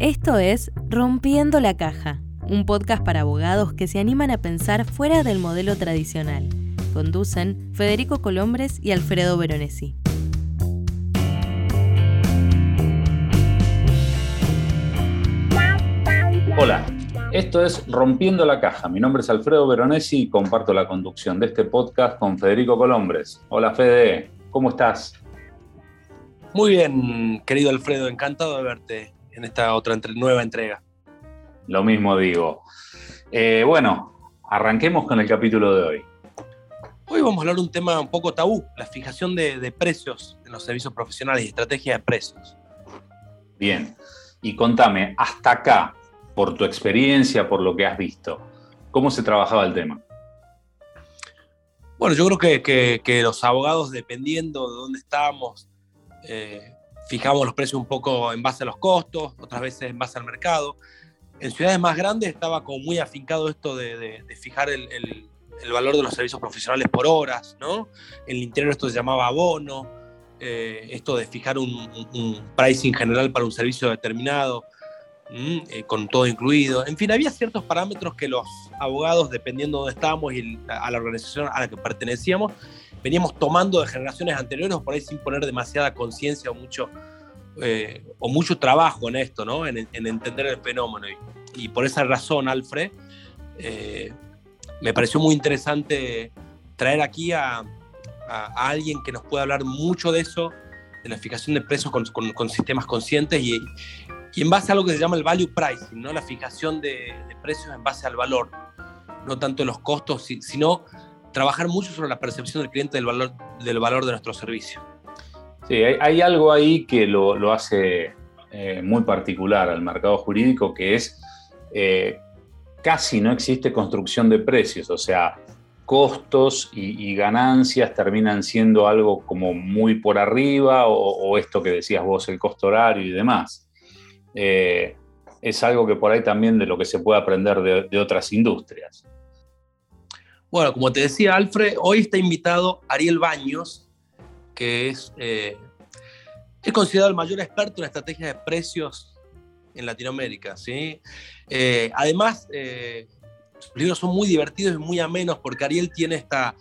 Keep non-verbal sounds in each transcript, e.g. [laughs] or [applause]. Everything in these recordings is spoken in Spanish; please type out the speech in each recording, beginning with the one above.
Esto es Rompiendo la Caja, un podcast para abogados que se animan a pensar fuera del modelo tradicional. Conducen Federico Colombres y Alfredo Veronesi. Hola, esto es Rompiendo la Caja. Mi nombre es Alfredo Veronesi y comparto la conducción de este podcast con Federico Colombres. Hola Fede, ¿cómo estás? Muy bien, querido Alfredo, encantado de verte en esta otra nueva entrega. Lo mismo digo. Eh, bueno, arranquemos con el capítulo de hoy. Hoy vamos a hablar de un tema un poco tabú, la fijación de, precios en los servicios profesionales y estrategia de precios. Bien, y contame, hasta acá, por tu experiencia, por lo que has visto, ¿cómo se trabajaba el tema? Bueno, yo creo que, los abogados, dependiendo de dónde estábamos, eh, fijamos los precios un poco en base a los costos, otras veces en base al mercado. En ciudades más grandes estaba como muy afincado esto de, fijar el, valor de los servicios profesionales por horas, ¿no? En el interior esto se llamaba abono, eh, esto de fijar un, pricing general para un servicio determinado, eh, con todo incluido. En fin, había ciertos parámetros que los abogados, dependiendo de dónde estábamos y a la organización a la que pertenecíamos, veníamos tomando de generaciones anteriores, por ahí sin poner demasiada conciencia o mucho, eh, o mucho trabajo en esto, ¿no? en, entender el fenómeno. Y, por esa razón, Alfred, eh, me pareció muy interesante traer aquí a, alguien que nos pueda hablar mucho de eso, de la fijación de precios con, con, sistemas conscientes y, y, en base a lo que se llama el value pricing, ¿no? la fijación de, de precios en base al valor, no tanto los costos, sino trabajar mucho sobre la percepción del cliente del valor, del valor de nuestro servicio. Sí, hay, algo ahí que lo, hace eh, muy particular al mercado jurídico, que es eh, casi no existe construcción de precios, o sea, costos y, ganancias terminan siendo algo como muy por arriba, o, esto que decías vos, el costo horario y demás. Eh, es algo que por ahí también de lo que se puede aprender de otras industrias. Bueno, como te decía Alfred, hoy está invitado Ariel Baños, que es, eh, considerado el mayor experto en estrategias de precios en Latinoamérica. ¿sí? Eh, además, eh, sus libros son muy divertidos y muy amenos porque Ariel tiene esta,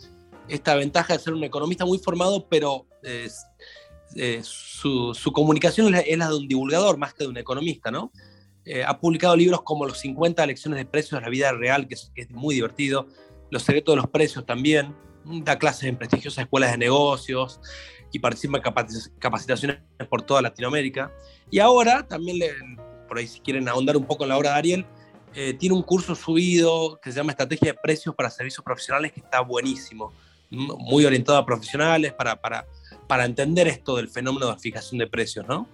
esta ventaja de ser un economista muy formado, pero su, su, comunicación es la, de un divulgador más que de un economista. ¿no? ha publicado libros como Los 50 lecciones de precios de la vida real, que es, que es muy divertido los secretos de los precios también, da clases en prestigiosas escuelas de negocios y participa en capacitaciones por toda Latinoamérica. Y ahora, también, por ahí si quieren ahondar un poco en la obra de Ariel, eh, tiene un curso subido que se llama Estrategia de Precios para Servicios Profesionales, que está buenísimo, muy orientado a profesionales para, para, para entender esto del fenómeno de fijación de precios, ¿no?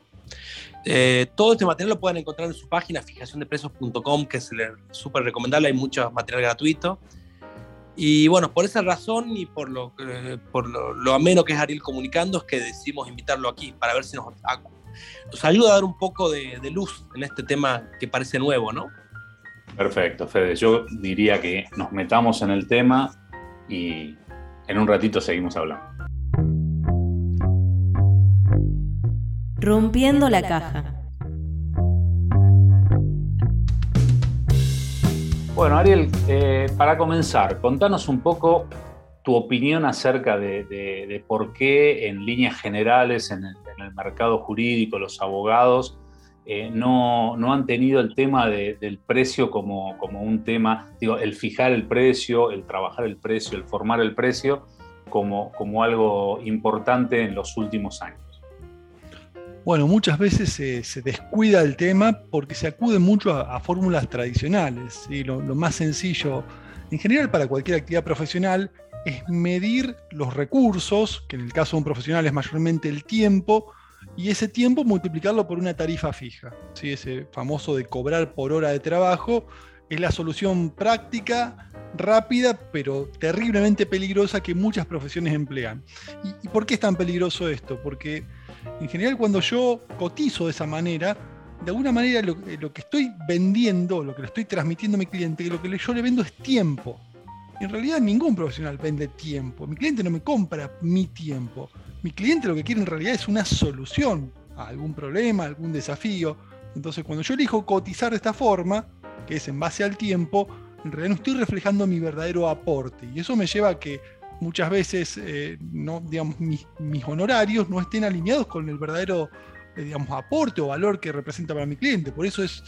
Eh, todo este material lo pueden encontrar en su página fijaciondeprecios.com, que es súper recomendable, hay mucho material gratuito. Y bueno, por esa razón y por lo, por lo, ameno que es Ariel comunicando, es que decidimos invitarlo aquí para ver si nos, nos ayuda a dar un poco de, luz en este tema que parece nuevo, ¿no? Perfecto, Fede. Yo diría que nos metamos en el tema y en un ratito seguimos hablando. Rompiendo la caja. Bueno, Ariel, eh, para comenzar, contanos un poco tu opinión acerca de, por qué en líneas generales en el, mercado jurídico los abogados eh, no, han tenido el tema del precio como, un tema, digo, el fijar el precio, el trabajar el precio, el formar el precio como, como algo importante en los últimos años. Bueno, muchas veces se, descuida el tema porque se acude mucho a, fórmulas tradicionales. Lo, más sencillo, en general para cualquier actividad profesional, es medir los recursos, que en el caso de un profesional es mayormente el tiempo, y ese tiempo multiplicarlo por una tarifa fija. ¿sí? Ese famoso de cobrar por hora de trabajo es la solución práctica, rápida, pero terriblemente peligrosa que muchas profesiones emplean. ¿Y, y por qué es tan peligroso esto? Porque en general, cuando yo cotizo de esa manera, de alguna manera lo, eh, que estoy vendiendo, lo que le estoy transmitiendo a mi cliente, lo que yo le vendo es tiempo. en realidad ningún profesional vende tiempo. Mi cliente no me compra mi tiempo. Mi cliente lo que quiere en realidad es una solución a algún problema, algún desafío. Entonces, cuando yo elijo cotizar de esta forma, que es en base al tiempo, en realidad no estoy reflejando mi verdadero aporte. Y eso me lleva a que muchas veces eh, no, digamos, mis, honorarios no estén alineados con el verdadero eh, digamos, aporte o valor que representa para mi cliente. Por eso es,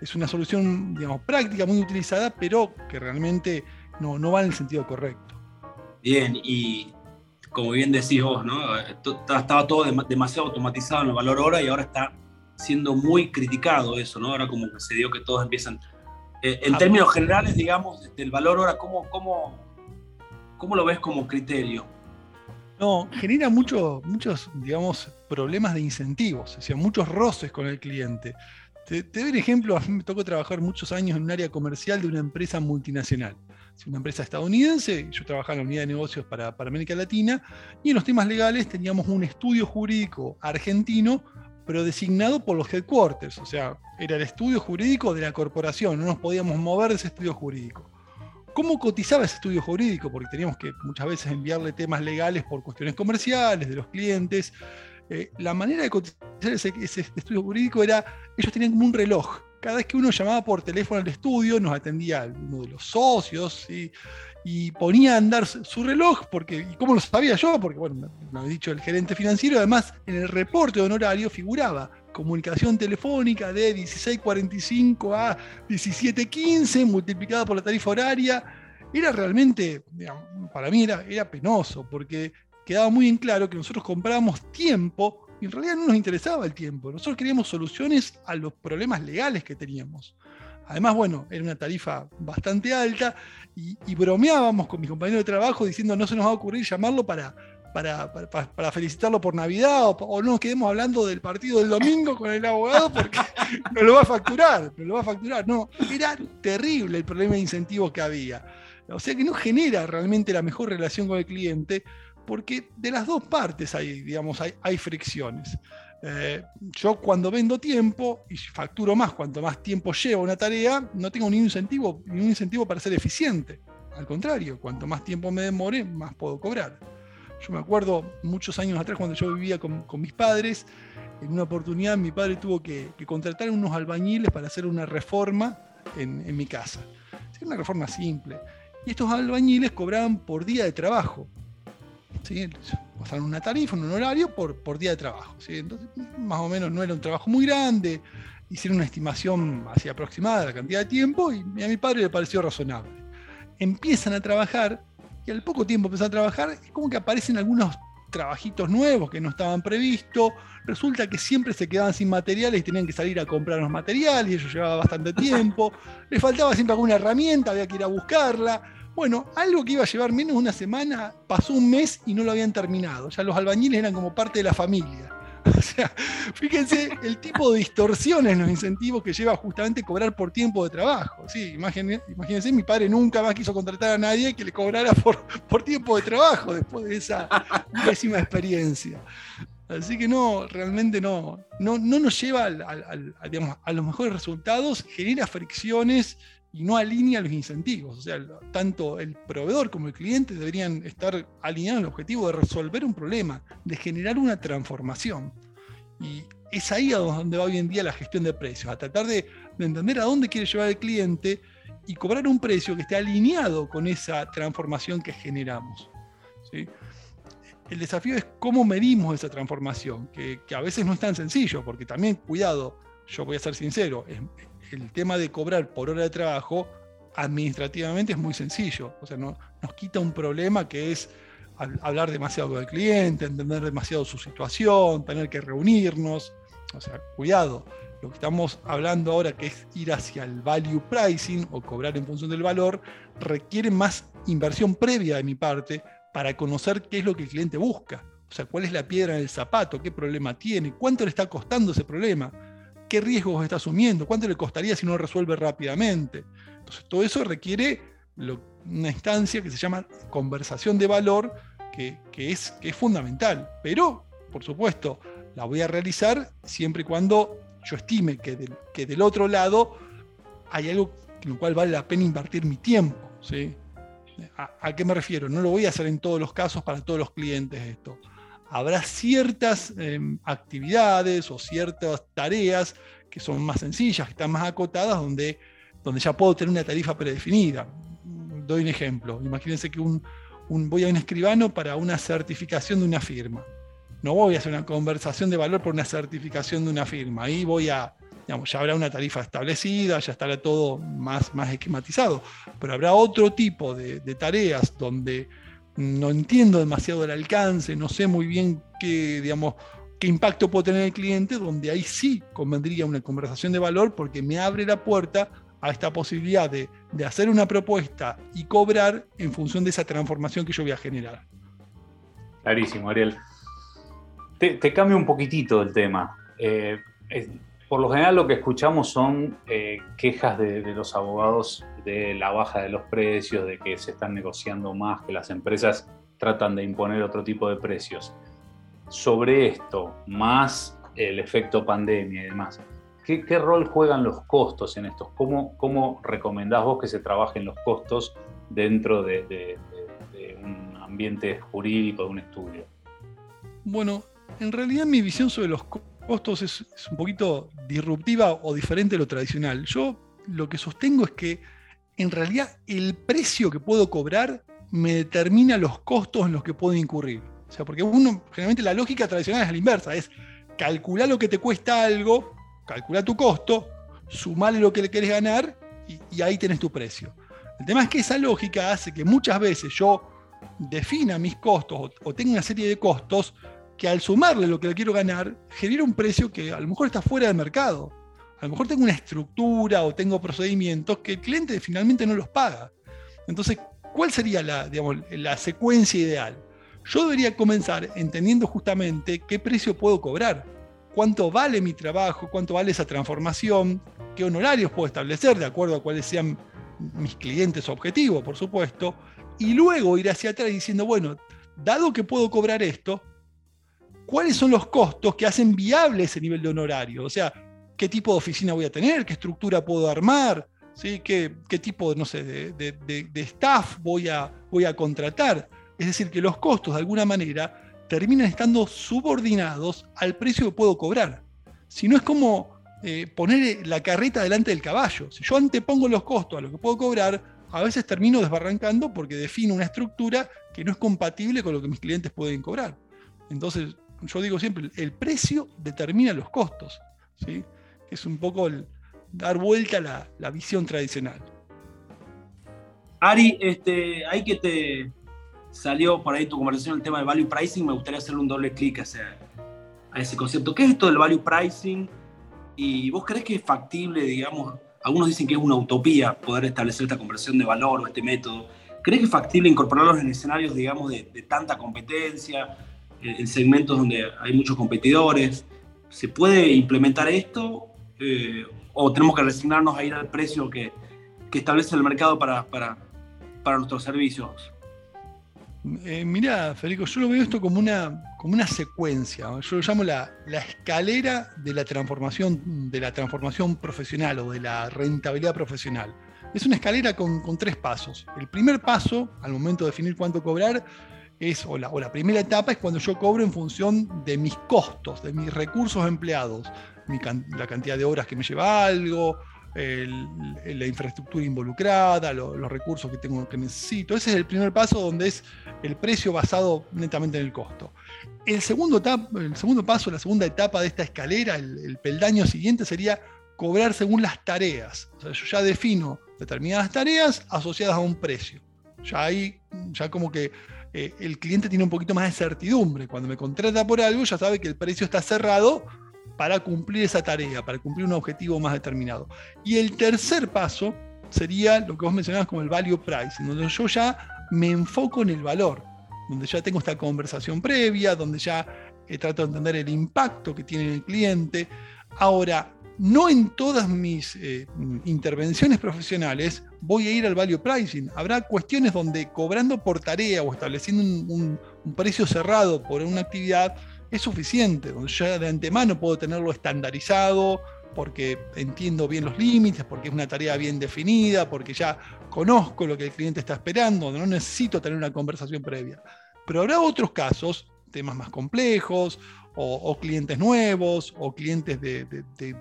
es una solución digamos, práctica, muy utilizada, pero que realmente no, no va en el sentido correcto. Bien, y como bien decís vos, ¿no? estaba todo demasiado automatizado en el valor hora y ahora está siendo muy criticado eso, ¿no? Ahora como que se dio que todos empiezan... Eh, en ah, términos generales, digamos, del valor hora, ¿cómo, cómo, cómo lo ves como criterio? No, genera muchos, digamos, problemas de incentivos, o sea, muchos roces con el cliente. Te, doy un ejemplo, a mí me tocó trabajar muchos años en un área comercial de una empresa multinacional una empresa estadounidense, yo trabajaba en la unidad de negocios para, para América Latina, y en los temas legales teníamos un estudio jurídico argentino, pero designado por los headquarters, o sea, era el estudio jurídico de la corporación, no nos podíamos mover de ese estudio jurídico. ¿Cómo cotizaba ese estudio jurídico? Porque teníamos que muchas veces enviarle temas legales por cuestiones comerciales de los clientes. Eh, la manera de cotizar ese, estudio jurídico era, ellos tenían como un reloj, cada vez que uno llamaba por teléfono al estudio, nos atendía uno de los socios y ponía a andar su reloj, porque, ¿y cómo lo sabía yo? Porque, bueno, me había dicho el gerente financiero, además en el reporte honorario figuraba comunicación telefónica de 16.45 a 17.15 multiplicada por la tarifa horaria. Era realmente, para mí era, penoso, porque quedaba muy en claro que nosotros comprábamos tiempo y en realidad no nos interesaba el tiempo. Nosotros queríamos soluciones a los problemas legales que teníamos. Además, bueno, era una tarifa bastante alta y, bromeábamos con mis compañeros de trabajo diciendo no se nos va a ocurrir llamarlo para, para, felicitarlo por Navidad o, no nos quedemos hablando del partido del domingo con el abogado porque [laughs] no lo va a facturar, no lo va a facturar. No, era terrible el problema de incentivos que había. O sea que no genera realmente la mejor relación con el cliente porque de las dos partes hay, digamos, hay, fricciones. Eh, yo cuando vendo tiempo y facturo más, cuanto más tiempo lleva una tarea, no tengo ningún incentivo, ningún incentivo para ser eficiente. Al contrario, cuanto más tiempo me demore, más puedo cobrar. Yo me acuerdo muchos años atrás cuando yo vivía con, mis padres, en una oportunidad mi padre tuvo que, contratar unos albañiles para hacer una reforma en, mi casa. una reforma simple. Y estos albañiles cobraban por día de trabajo. ¿sí? Pasaron una tarifa, un horario por, por día de trabajo. Entonces, más o menos no era un trabajo muy grande, hicieron una estimación así aproximada de la cantidad de tiempo y a mi padre le pareció razonable. Empiezan a trabajar y al poco tiempo empiezan a trabajar, es como que aparecen algunos trabajitos nuevos que no estaban previstos. Resulta que siempre se quedaban sin materiales y tenían que salir a comprar los materiales, y eso llevaba bastante tiempo. [laughs] Les faltaba siempre alguna herramienta, había que ir a buscarla bueno, algo que iba a llevar menos de una semana, pasó un mes y no lo habían terminado. Ya los albañiles eran como parte de la familia. [laughs] O sea, fíjense el tipo de distorsiones en los incentivos que lleva justamente cobrar por tiempo de trabajo. Sí, imagínense, mi padre nunca más quiso contratar a nadie que le cobrara por, por tiempo de trabajo después de esa pésima experiencia. Así que no, realmente no, no, nos lleva a los mejores resultados, genera fricciones y no alinea los incentivos. O sea, tanto el proveedor como el cliente deberían estar alineados el objetivo de resolver un problema, de generar una transformación. Y es ahí a donde va hoy en día la gestión de precios, a tratar de, entender a dónde quiere llevar el cliente y cobrar un precio que esté alineado con esa transformación que generamos. El desafío es cómo medimos esa transformación, que, que, a veces no es tan sencillo, porque también, cuidado, yo voy a ser sincero, el tema de cobrar por hora de trabajo administrativamente es muy sencillo. O sea, no, nos quita un problema que es hablar demasiado con el cliente, entender demasiado su situación, tener que reunirnos. O sea, cuidado. Lo que estamos hablando ahora, que es ir hacia el value pricing o cobrar en función del valor, requiere más inversión previa de mi parte para conocer qué es lo que el cliente busca. O sea, cuál es la piedra en el zapato, qué problema tiene, cuánto le está costando ese problema qué riesgos está asumiendo, cuánto le costaría si no resuelve rápidamente. Entonces, todo eso requiere una instancia que se llama conversación de valor, que, es, fundamental. Pero, por supuesto, la voy a realizar siempre y cuando yo estime que del, que del otro lado hay algo en lo cual vale la pena invertir mi tiempo. ¿sí? ¿A, qué me refiero? No lo voy a hacer en todos los casos para todos los clientes esto. Habrá ciertas em, actividades o ciertas tareas que son más sencillas, que están más acotadas, donde, donde ya puedo tener una tarifa predefinida. Doy un ejemplo. Imagínense que un, voy a un escribano para una certificación de una firma. No voy a hacer una conversación de valor por una certificación de una firma. Ahí voy a, ya habrá una tarifa establecida, ya estará todo más, más esquematizado. Pero habrá otro tipo de tareas donde no entiendo demasiado el alcance, no sé muy bien qué, digamos, qué impacto puede tener el cliente, donde ahí sí convendría una conversación de valor porque me abre la puerta a esta posibilidad de, hacer una propuesta y cobrar en función de esa transformación que yo voy a generar. Clarísimo, Ariel. Te, cambio un poquitito el tema. Eh, por lo general lo que escuchamos son eh, quejas de, los abogados de la baja de los precios, de que se están negociando más, que las empresas tratan de imponer otro tipo de precios sobre esto, más el efecto pandemia y demás, ¿qué, rol juegan los costos en esto? ¿Cómo, ¿Cómo, recomendás vos que se trabajen los costos dentro de, un ambiente jurídico, de un estudio? Bueno, en realidad mi visión sobre los costos es, es un poquito disruptiva o diferente de lo tradicional. Yo lo que sostengo es que en realidad el precio que puedo cobrar me determina los costos en los que puedo incurrir. O sea, porque uno, generalmente la lógica tradicional es la inversa, es calcular lo que te cuesta algo, calcular tu costo, sumarle lo que le querés ganar y, ahí tenés tu precio. El tema es que esa lógica hace que muchas veces yo defina mis costos o, tenga una serie de costos que al sumarle lo que le quiero ganar, genera un precio que a lo mejor está fuera del mercado. A lo mejor tengo una estructura o tengo procedimientos que el cliente finalmente no los paga. Entonces, ¿cuál sería la, secuencia ideal? yo debería comenzar entendiendo justamente qué precio puedo cobrar, cuánto vale mi trabajo, cuánto vale esa transformación, qué honorarios puedo establecer de acuerdo a cuáles sean mis clientes objetivos, por supuesto, y luego ir hacia atrás diciendo, bueno, dado que puedo cobrar esto, ¿cuáles son los costos que hacen viable ese nivel de honorario? O sea, ¿qué tipo de oficina voy a tener? ¿Qué estructura puedo armar? ¿Sí? ¿Qué, ¿Qué, tipo no sé, de, de, staff voy a, voy a contratar? Es decir, que los costos de alguna manera terminan estando subordinados al precio que puedo cobrar. Si no es como eh, poner la carreta delante del caballo. Si yo antepongo los costos a lo que puedo cobrar, a veces termino desbarrancando porque defino una estructura que no es compatible con lo que mis clientes pueden cobrar. Entonces, yo digo siempre, el precio determina los costos. ¿sí? Es un poco dar vuelta a la, la visión tradicional. Ari, este, hay que te, salió por ahí tu conversación el tema del value pricing, me gustaría hacerle un doble clic a ese, concepto. ¿Qué es esto del value pricing? ¿Y vos crees que es factible, digamos, algunos dicen que es una utopía poder establecer esta conversión de valor o este método? ¿Crees que es factible incorporarlos en escenarios, digamos, de, tanta competencia, en, segmentos donde hay muchos competidores? ¿Se puede implementar esto o tenemos que resignarnos a ir al precio que, que establece el mercado para, para, para nuestros servicios? Eh, mira, Federico, yo lo veo esto como una, como una secuencia. Yo lo llamo la, escalera de la, transformación, de la transformación profesional o de la rentabilidad profesional. Es una escalera con, tres pasos. El primer paso, al momento de definir cuánto cobrar, es, o la, o la, primera etapa es cuando yo cobro en función de mis costos, de mis recursos empleados, la cantidad de horas que me lleva algo, la infraestructura involucrada, los recursos que tengo que necesito. Ese es el primer paso donde es el precio basado netamente en el costo. El segundo, el segundo paso, la segunda etapa de esta escalera, el, peldaño siguiente sería cobrar según las tareas. Yo ya defino determinadas tareas asociadas a un precio. Ya ahí, ya como que eh, el cliente tiene un poquito más de certidumbre. Cuando me contrata por algo, ya sabe que el precio está cerrado para cumplir esa tarea, para cumplir un objetivo más determinado. Y el tercer paso sería lo que vos mencionabas como el value price, donde yo ya me enfoco en el valor, donde ya tengo esta conversación previa, donde ya eh, trato de entender el impacto que tiene el cliente. Ahora, no en todas mis eh, intervenciones profesionales voy a ir al value pricing. Habrá cuestiones donde cobrando por tarea o estableciendo un precio cerrado por una actividad, es suficiente, donde yo de antemano puedo tenerlo estandarizado, porque entiendo bien los límites, porque es una tarea bien definida, porque ya conozco lo que el cliente está esperando, no necesito tener una conversación previa. Pero habrá otros casos temas más complejos, o, clientes nuevos, o clientes de,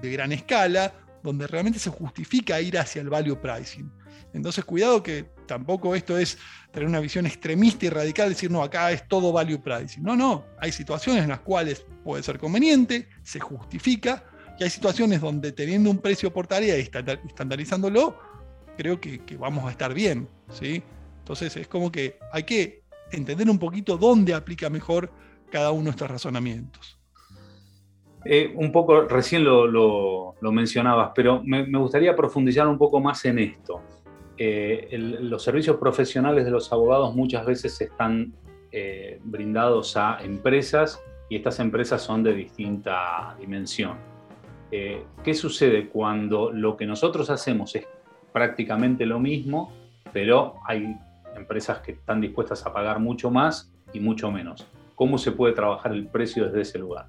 gran escala, donde realmente se justifica ir hacia el value pricing. Entonces, cuidado que tampoco esto es tener una visión extremista y radical, decir, no, acá es todo value pricing. No, no, hay situaciones en las cuales puede ser conveniente, se justifica, y hay situaciones donde teniendo un precio por tarea y estandarizándolo, creo que, vamos a estar bien. ¿sí? Entonces es como que hay que entender un poquito dónde aplica mejor cada uno de estos razonamientos. Eh, un poco, recién lo, mencionabas, pero me, gustaría profundizar un poco más en esto. Eh, los servicios profesionales de los abogados muchas veces están eh, brindados a empresas y estas empresas son de distinta dimensión. ¿Qué sucede cuando lo que nosotros hacemos es prácticamente lo mismo, pero hay empresas que están dispuestas a pagar mucho más y mucho menos? ¿Cómo se puede trabajar el precio desde ese lugar?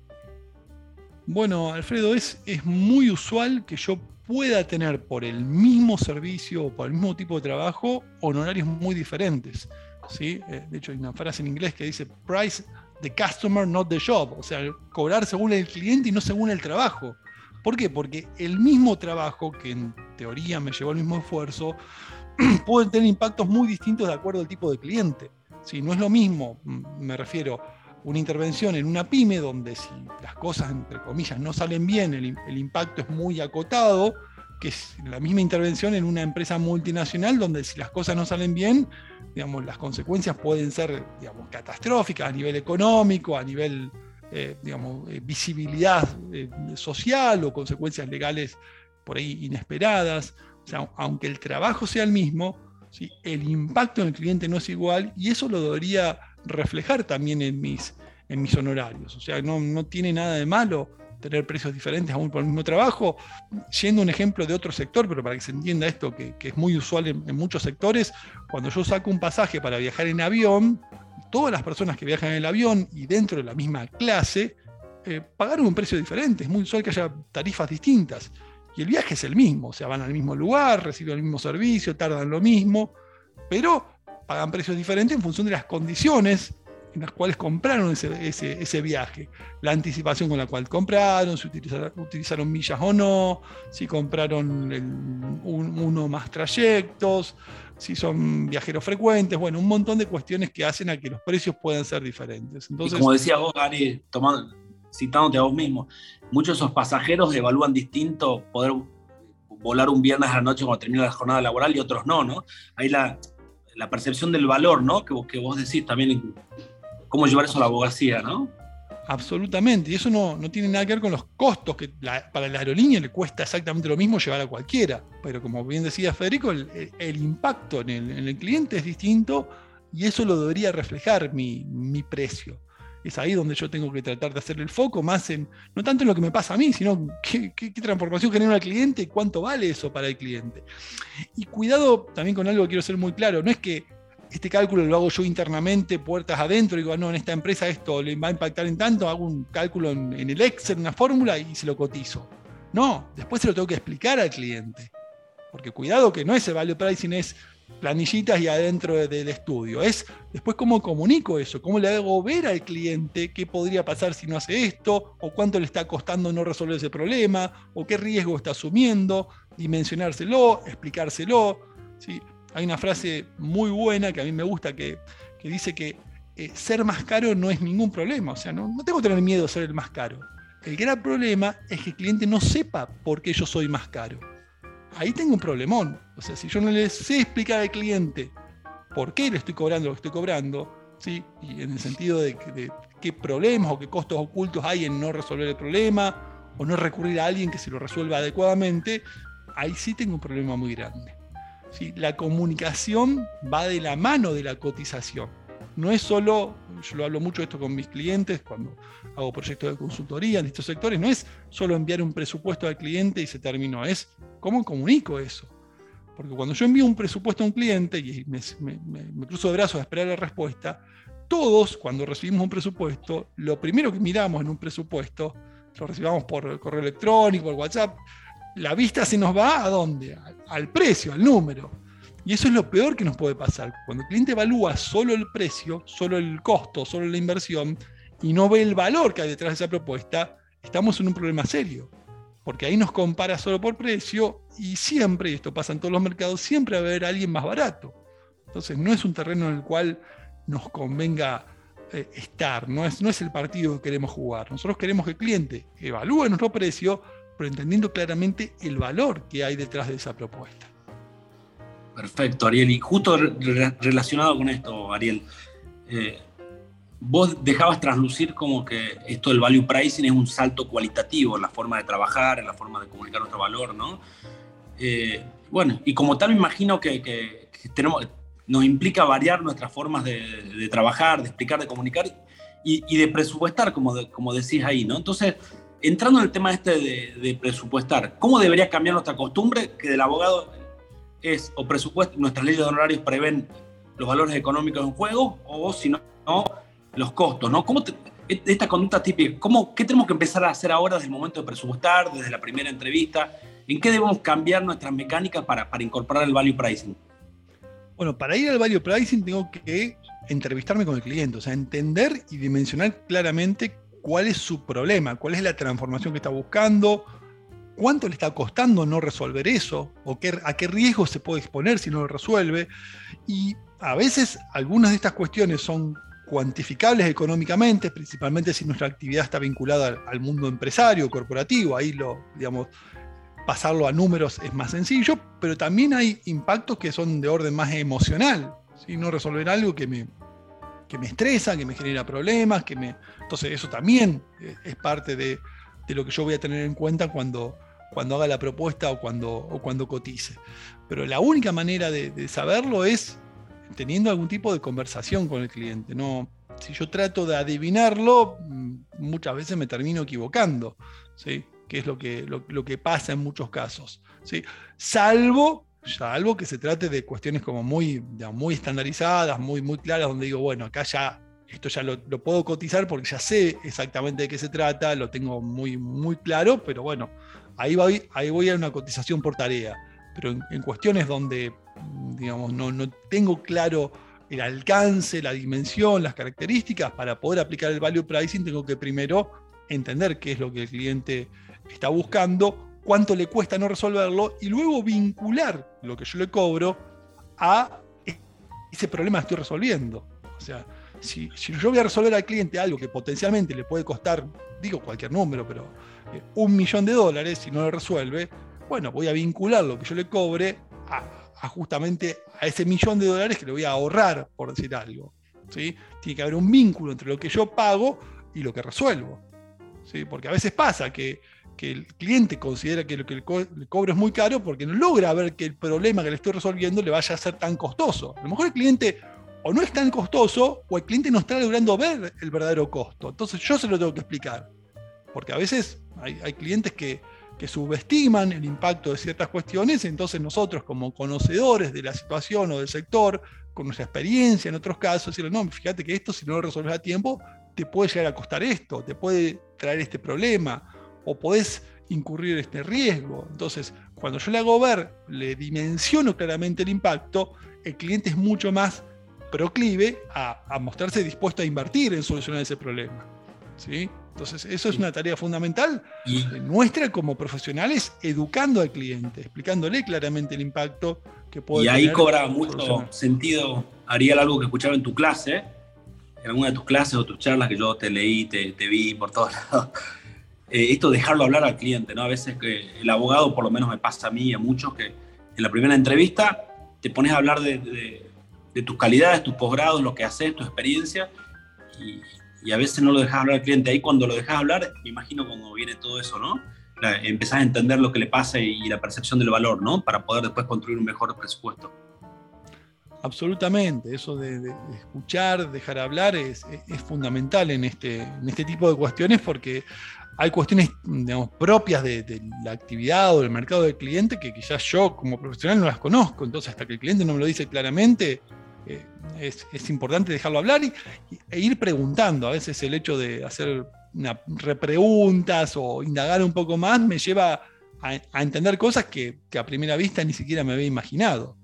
Bueno, Alfredo, es, es muy usual que yo pueda tener por el mismo servicio o por el mismo tipo de trabajo honorarios muy diferentes. ¿sí? Eh, de hecho, hay una frase en inglés que dice price the customer, not the job. O sea, cobrar según el cliente y no según el trabajo. ¿Por qué? Porque el mismo trabajo, que en teoría me llevó el mismo esfuerzo, [clears throat] puede tener impactos muy distintos de acuerdo al tipo de cliente. ¿sí? No es lo mismo, me refiero, una intervención en una pyme donde si las cosas, entre comillas, no salen bien, el, impacto es muy acotado, que es la misma intervención en una empresa multinacional donde si las cosas no salen bien, digamos, las consecuencias pueden ser digamos, catastróficas a nivel económico, a nivel eh, digamos, eh, visibilidad eh, social o consecuencias legales por ahí inesperadas. O sea, aunque el trabajo sea el mismo, ¿sí? el impacto en el cliente no es igual y eso lo debería reflejar también en mis, en mis honorarios. O sea, no, no tiene nada de malo tener precios diferentes aún por el mismo trabajo. Siendo un ejemplo de otro sector, pero para que se entienda esto, que, es muy usual en, muchos sectores, cuando yo saco un pasaje para viajar en avión, todas las personas que viajan en el avión y dentro de la misma clase, eh, pagaron un precio diferente. Es muy usual que haya tarifas distintas. Y el viaje es el mismo, o sea, van al mismo lugar, reciben el mismo servicio, tardan lo mismo, pero pagan precios diferentes en función de las condiciones en las cuales compraron ese, viaje. La anticipación con la cual compraron, si utilizaron, millas o no, si compraron uno más trayectos, si son viajeros frecuentes, bueno, un montón de cuestiones que hacen a que los precios puedan ser diferentes. Entonces, como decía vos, Gary, tomando, citándote a vos mismo, muchos de esos pasajeros evalúan distinto poder volar un viernes a la noche cuando termina la jornada laboral y otros no, ¿no? Ahí la, la percepción del valor, ¿no? Que, que vos decís también, cómo llevar eso a la abogacía, ¿no? Absolutamente, y eso no, no tiene nada que ver con los costos, que para la aerolínea le cuesta exactamente lo mismo llevar a cualquiera, pero como bien decía Federico, el, impacto en el, en el, cliente es distinto y eso lo debería reflejar mi, mi precio es ahí donde yo tengo que tratar de hacer el foco más en, no tanto en lo que me pasa a mí, sino qué, transformación genera el cliente y cuánto vale eso para el cliente. Y cuidado también con algo que quiero ser muy claro, no es que este cálculo lo hago yo internamente, puertas adentro, digo, no, en esta empresa esto le va a impactar en tanto, hago un cálculo en, en el Excel, una fórmula y se lo cotizo. No, después se lo tengo que explicar al cliente. Porque cuidado que no es el value pricing, es planillitas y adentro del estudio. Es después cómo comunico eso, cómo le hago ver al cliente qué podría pasar si no hace esto, o cuánto le está costando no resolver ese problema, o qué riesgo está asumiendo, dimensionárselo, explicárselo. ¿sí? Hay una frase muy buena que a mí me gusta que, dice que eh, ser más caro no es ningún problema, o sea, no, no tengo que tener miedo a ser el más caro. El gran problema es que el cliente no sepa por qué yo soy más caro ahí tengo un problemón. O sea, si yo no le sé explicar al cliente por qué le estoy cobrando lo que estoy cobrando, ¿sí? y en el sentido de, qué problemas o qué costos ocultos hay en no resolver el problema o no recurrir a alguien que se lo resuelva adecuadamente, ahí sí tengo un problema muy grande. ¿sí? La comunicación va de la mano de la cotización. No es solo, yo lo hablo mucho esto con mis clientes cuando hago proyectos de consultoría en estos sectores, no es solo enviar un presupuesto al cliente y se terminó, es cómo comunico eso. Porque cuando yo envío un presupuesto a un cliente y me, cruzo de brazos a esperar la respuesta, todos cuando recibimos un presupuesto, lo primero que miramos en un presupuesto, lo recibamos por correo electrónico, por WhatsApp, la vista se nos va a dónde? al precio, al número. Y eso es lo peor que nos puede pasar. Cuando el cliente evalúa solo el precio, solo el costo, solo la inversión, y no ve el valor que hay detrás de esa propuesta, estamos en un problema serio. Porque ahí nos compara solo por precio y siempre, y esto pasa en todos los mercados, siempre va a haber alguien más barato. Entonces no es un terreno en el cual nos convenga eh, estar, no es, no es el partido que queremos jugar. Nosotros queremos que el cliente evalúe nuestro precio, pero entendiendo claramente el valor que hay detrás de esa propuesta. Perfecto, Ariel. Y justo relacionado con esto, Ariel, eh, vos dejabas traslucir como que esto del value pricing es un salto cualitativo en la forma de trabajar, en la forma de comunicar nuestro valor, ¿no? Eh, bueno, y como tal me imagino que, tenemos, nos implica variar nuestras formas de, trabajar, de explicar, de comunicar y, de presupuestar, como, como decís ahí, ¿no? Entonces, entrando en el tema este de, presupuestar, ¿cómo debería cambiar nuestra costumbre que del abogado es o presupuesto, nuestras leyes de honorarios prevén los valores económicos en juego o si no, los costos, ¿no? ¿Cómo esta conducta típica, ¿cómo, ¿qué tenemos que empezar a hacer ahora desde el momento de presupuestar, desde la primera entrevista? ¿En qué debemos cambiar nuestras mecánicas para, para incorporar el value pricing? Bueno, para ir al value pricing tengo que entrevistarme con el cliente, o sea, entender y dimensionar claramente cuál es su problema, cuál es la transformación que está buscando, cuánto le está costando no resolver eso, o qué, a qué riesgo se puede exponer si no lo resuelve. Y a veces algunas de estas cuestiones son cuantificables económicamente, principalmente si nuestra actividad está vinculada al, mundo empresario, corporativo, ahí lo, digamos, pasarlo a números es más sencillo, pero también hay impactos que son de orden más emocional, si no resolver algo que me, que me estresa, que me genera problemas, que me... Entonces eso también es parte de, lo que yo voy a tener en cuenta cuando, cuando haga la propuesta o cuando, o cuando cotice. Pero la única manera de, de saberlo es teniendo algún tipo de conversación con el cliente. No, si yo trato de adivinarlo, mm, muchas veces me termino equivocando, ¿sí? que es lo que, lo, que pasa en muchos casos. ¿sí? Salvo, salvo que se trate de cuestiones como muy, muy estandarizadas, muy, muy claras, donde digo, bueno, acá ya esto ya lo, puedo cotizar porque ya sé exactamente de qué se trata, lo tengo muy, muy claro, pero bueno, ahí voy, ahí voy a una cotización por tarea. Pero en cuestiones donde digamos, no, no tengo claro el alcance, la dimensión, las características, para poder aplicar el value pricing tengo que primero entender qué es lo que el cliente está buscando, cuánto le cuesta no resolverlo y luego vincular lo que yo le cobro a ese problema que estoy resolviendo. O sea, si, yo voy a resolver al cliente algo que potencialmente le puede costar, digo cualquier número, pero eh, un millón de dólares, si no lo resuelve, bueno, voy a vincular lo que yo le cobre a, justamente a ese millón de dólares que le voy a ahorrar, por decir algo. ¿sí? Tiene que haber un vínculo entre lo que yo pago y lo que resuelvo. ¿sí? Porque a veces pasa que, el cliente considera que lo que le, cobro es muy caro porque no logra ver que el problema que le estoy resolviendo le vaya a ser tan costoso. A lo mejor el cliente o no es tan costoso o el cliente no está logrando ver el verdadero costo. Entonces yo se lo tengo que explicar. Porque a veces hay clientes que, subestiman el impacto de ciertas cuestiones, entonces nosotros como conocedores de la situación o del sector, con nuestra experiencia en otros casos, decirle, no, fíjate que esto si no lo resolves a tiempo, te puede llegar a costar esto, te puede traer este problema, o podés incurrir este riesgo. Entonces, cuando yo le hago ver, le dimensiono claramente el impacto, el cliente es mucho más proclive a, a mostrarse dispuesto a invertir en solucionar ese problema. ¿sí? Entonces, eso es una tarea fundamental nuestra como profesionales, educando al cliente, explicándole claramente el impacto que puede tener. Y ahí cobra mucho sentido, Ariel, algo que escuchaba en tu clase, en alguna de tus clases o tus charlas que yo te leí, te, vi por todos [laughs] lados. Eh, esto dejarlo hablar al cliente, ¿no? A veces que el abogado, por lo menos me pasa a mí y a muchos, que en la primera entrevista te pones a hablar de, de tus calidades, tus posgrados, lo que haces, tu experiencia, y, a veces no lo dejas hablar al cliente. Ahí cuando lo dejas hablar, me imagino cuando viene todo eso, ¿no? empezás a entender lo que le pasa y, la percepción del valor, ¿no? Para poder después construir un mejor presupuesto. Absolutamente, eso de, escuchar, dejar hablar es, es, fundamental en este, en este tipo de cuestiones porque hay cuestiones digamos, propias de, la actividad o del mercado del cliente que quizás yo como profesional no las conozco, entonces hasta que el cliente no me lo dice claramente, eh, es, importante dejarlo hablar y, e ir preguntando. A veces el hecho de hacer una, repreguntas o indagar un poco más me lleva a, entender cosas que, a primera vista ni siquiera me había imaginado.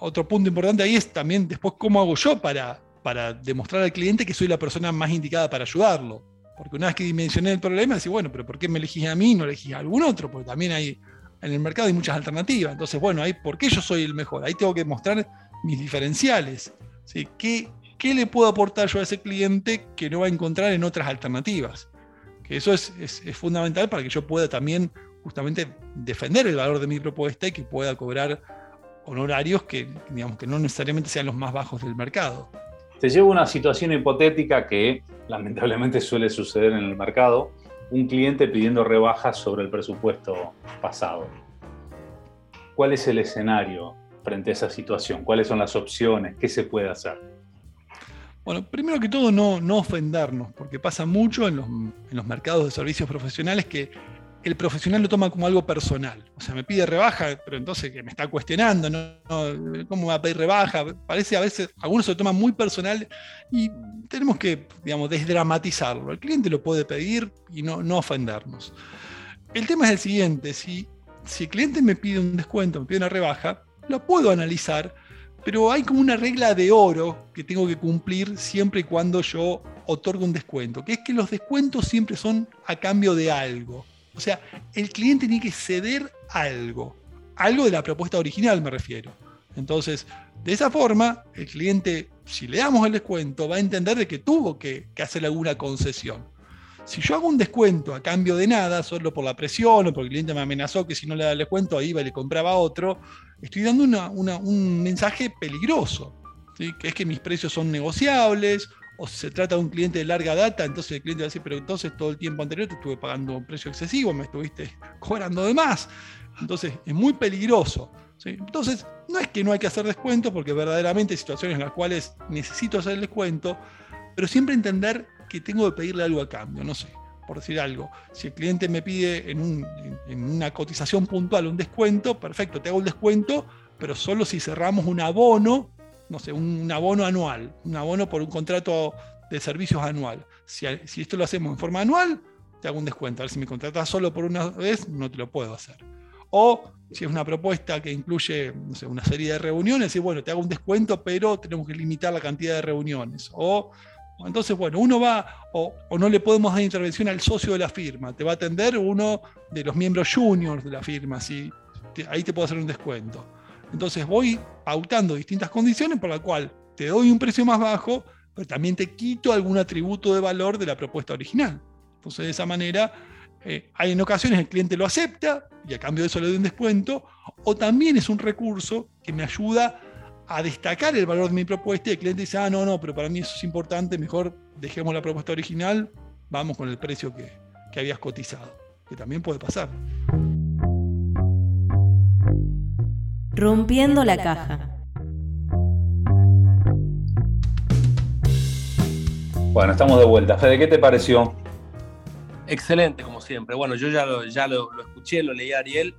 Otro punto importante ahí es también después cómo hago yo para, para demostrar al cliente que soy la persona más indicada para ayudarlo. Porque una vez que dimensioné el problema, decís, bueno, pero ¿por qué me elegís a mí y no elegís a algún otro? Porque también hay, en el mercado hay muchas alternativas. Entonces, bueno, ahí, ¿por qué yo soy el mejor? Ahí tengo que mostrar mis diferenciales. ¿sí? ¿Qué, ¿Qué le puedo aportar yo a ese cliente que no va a encontrar en otras alternativas? Que eso es, es, fundamental para que yo pueda también justamente defender el valor de mi propuesta y que pueda cobrar honorarios que, digamos, que no necesariamente sean los más bajos del mercado. Te llevo una situación hipotética que lamentablemente suele suceder en el mercado, un cliente pidiendo rebajas sobre el presupuesto pasado. ¿Cuál es el escenario frente a esa situación? ¿Cuáles son las opciones? ¿Qué se puede hacer? Bueno, primero que todo, no, no ofendernos, porque pasa mucho en los, en los mercados de servicios profesionales que el profesional lo toma como algo personal. O sea, me pide rebaja, pero entonces que me está cuestionando, ¿no? ¿Cómo va a pedir rebaja? Parece a veces, algunos se lo toman muy personal y tenemos que, digamos, desdramatizarlo. El cliente lo puede pedir y no, no ofendernos. El tema es el siguiente, si, si el cliente me pide un descuento, me pide una rebaja, lo puedo analizar, pero hay como una regla de oro que tengo que cumplir siempre y cuando yo otorgo un descuento, que es que los descuentos siempre son a cambio de algo. O sea, el cliente tiene que ceder algo, algo de la propuesta original me refiero. Entonces, de esa forma, el cliente, si le damos el descuento, va a entender de que tuvo que, hacer alguna concesión. Si yo hago un descuento a cambio de nada, solo por la presión o porque el cliente me amenazó que si no le da el descuento iba y le compraba otro, estoy dando un mensaje peligroso, que es que mis precios son negociables o se trata de un cliente de larga data, entonces el cliente va a decir, pero entonces todo el tiempo anterior te estuve pagando un precio excesivo, me estuviste [laughs] cobrando de más. Entonces es muy peligroso. Entonces, no es que no hay que hacer descuento, porque verdaderamente hay situaciones en las cuales necesito hacer el descuento, pero siempre entender que tengo que pedirle algo a cambio, no sé, por decir algo. Si el cliente me pide en, en una cotización puntual un descuento, perfecto, te hago el descuento, pero solo si cerramos un abono no sé, un abono anual, un abono por un contrato de servicios anual. Si, esto lo hacemos en forma anual, te hago un descuento. A ver si me contratas solo por una vez, no te lo puedo hacer. O si es una propuesta que incluye no sé, una serie de reuniones, y bueno, te hago un descuento, pero tenemos que limitar la cantidad de reuniones. O entonces, bueno, uno va, o, o, no le podemos dar intervención al socio de la firma, te va a atender uno de los miembros juniors de la firma, ¿sí? ahí te puedo hacer un descuento. Entonces voy pautando distintas condiciones por la cual te doy un precio más bajo, pero también te quito algún atributo de valor de la propuesta original. Entonces de esa manera, eh, hay en ocasiones el cliente lo acepta y a cambio de eso le doy un descuento, o también es un recurso que me ayuda a destacar el valor de mi propuesta y el cliente dice, ah, no, no, pero para mí eso es importante, mejor dejemos la propuesta original, vamos con el precio que, que habías cotizado, que también puede pasar. Rompiendo la caja. Bueno, estamos de vuelta. Fede, ¿qué te pareció? Excelente, como siempre. Bueno, yo ya lo, ya lo, escuché, lo leí a Ariel,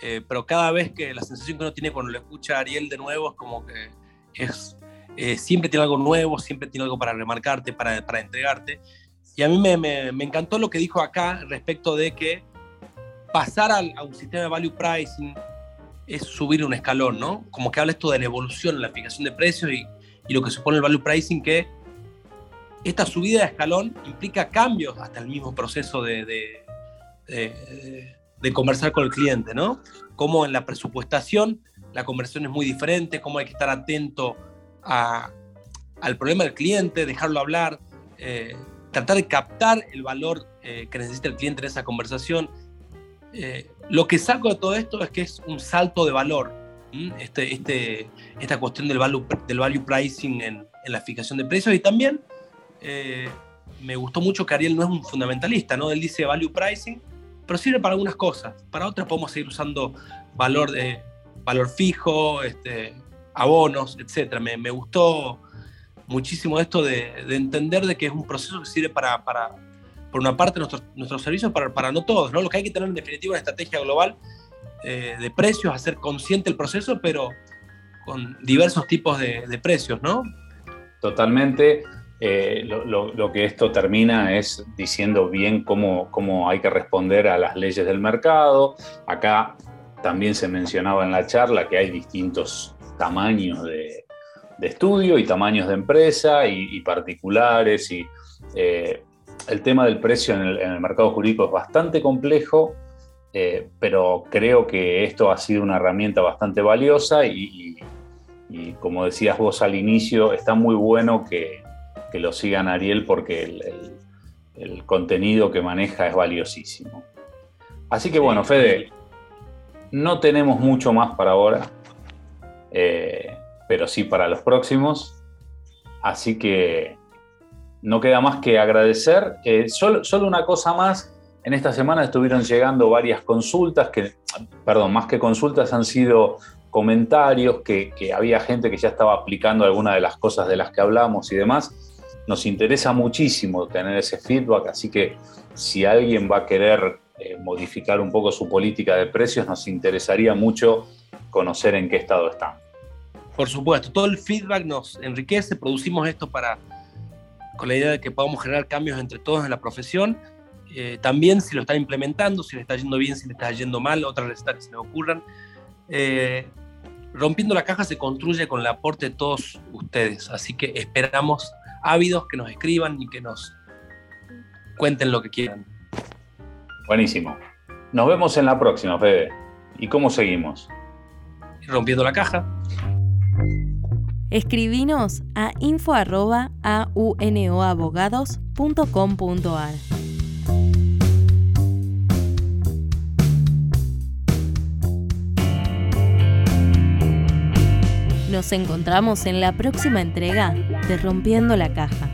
eh, pero cada vez que la sensación que uno tiene cuando lo escucha a Ariel de nuevo es como que es, eh, siempre tiene algo nuevo, siempre tiene algo para remarcarte, para, para entregarte. Y a mí me, me, me, encantó lo que dijo acá respecto de que pasar al, a un sistema de value pricing es subir un escalón, ¿no? Como que habla esto de la evolución la fijación de precios y, lo que supone el value pricing, que esta subida de escalón implica cambios hasta el mismo proceso de, de conversar con el cliente, ¿no? Como en la presupuestación la conversión es muy diferente, cómo hay que estar atento a, al problema del cliente, dejarlo hablar, eh, tratar de captar el valor eh, que necesita el cliente en esa conversación eh, lo que saco de todo esto es que es un salto de valor, este, este, esta cuestión del value, del value pricing en, en la fijación de precios y también eh, me gustó mucho que Ariel no es un fundamentalista, ¿no? Él dice value pricing, pero sirve para algunas cosas, para otras podemos seguir usando valor, de, valor fijo, este, abonos, etc. Me, me gustó muchísimo esto de, de, entender de que es un proceso que sirve para, para por una parte, nuestros, nuestros servicios para, para, no todos, ¿no? Lo que hay que tener en definitiva una estrategia global eh, de precios, hacer consciente el proceso, pero con diversos tipos de, de precios, ¿no? Totalmente. Eh, lo, lo, que esto termina es diciendo bien cómo, cómo hay que responder a las leyes del mercado. Acá también se mencionaba en la charla que hay distintos tamaños de, estudio y tamaños de empresa y, particulares. Y eh, el tema del precio en el, mercado jurídico es bastante complejo, eh, pero creo que esto ha sido una herramienta bastante valiosa y, como decías vos al inicio, está muy bueno que, lo sigan Ariel porque el, contenido que maneja es valiosísimo. Así que bueno, Fede, no tenemos mucho más para ahora. Eh, pero sí para los próximos. Así que no queda más que agradecer. Eh, solo, una cosa más, en esta semana estuvieron llegando varias consultas, que, perdón, más que consultas han sido comentarios, que, había gente que ya estaba aplicando algunas de las cosas de las que hablamos y demás. Nos interesa muchísimo tener ese feedback, así que si alguien va a querer eh, modificar un poco su política de precios, nos interesaría mucho conocer en qué estado están. Por supuesto, todo el feedback nos enriquece, producimos esto para, con la idea de que podamos generar cambios entre todos en la profesión. Eh, también si lo están implementando, si le está yendo bien, si le está yendo mal, otras recetas que se le ocurran. Eh, rompiendo la caja se construye con el aporte de todos ustedes, así que esperamos ávidos que nos escriban y que nos cuenten lo que quieran. Buenísimo. Nos vemos en la próxima, Fede. ¿Y cómo seguimos? Rompiendo la caja. Escribinos a info.aunoabogados.com.ar. Nos encontramos en la próxima entrega de Rompiendo la Caja.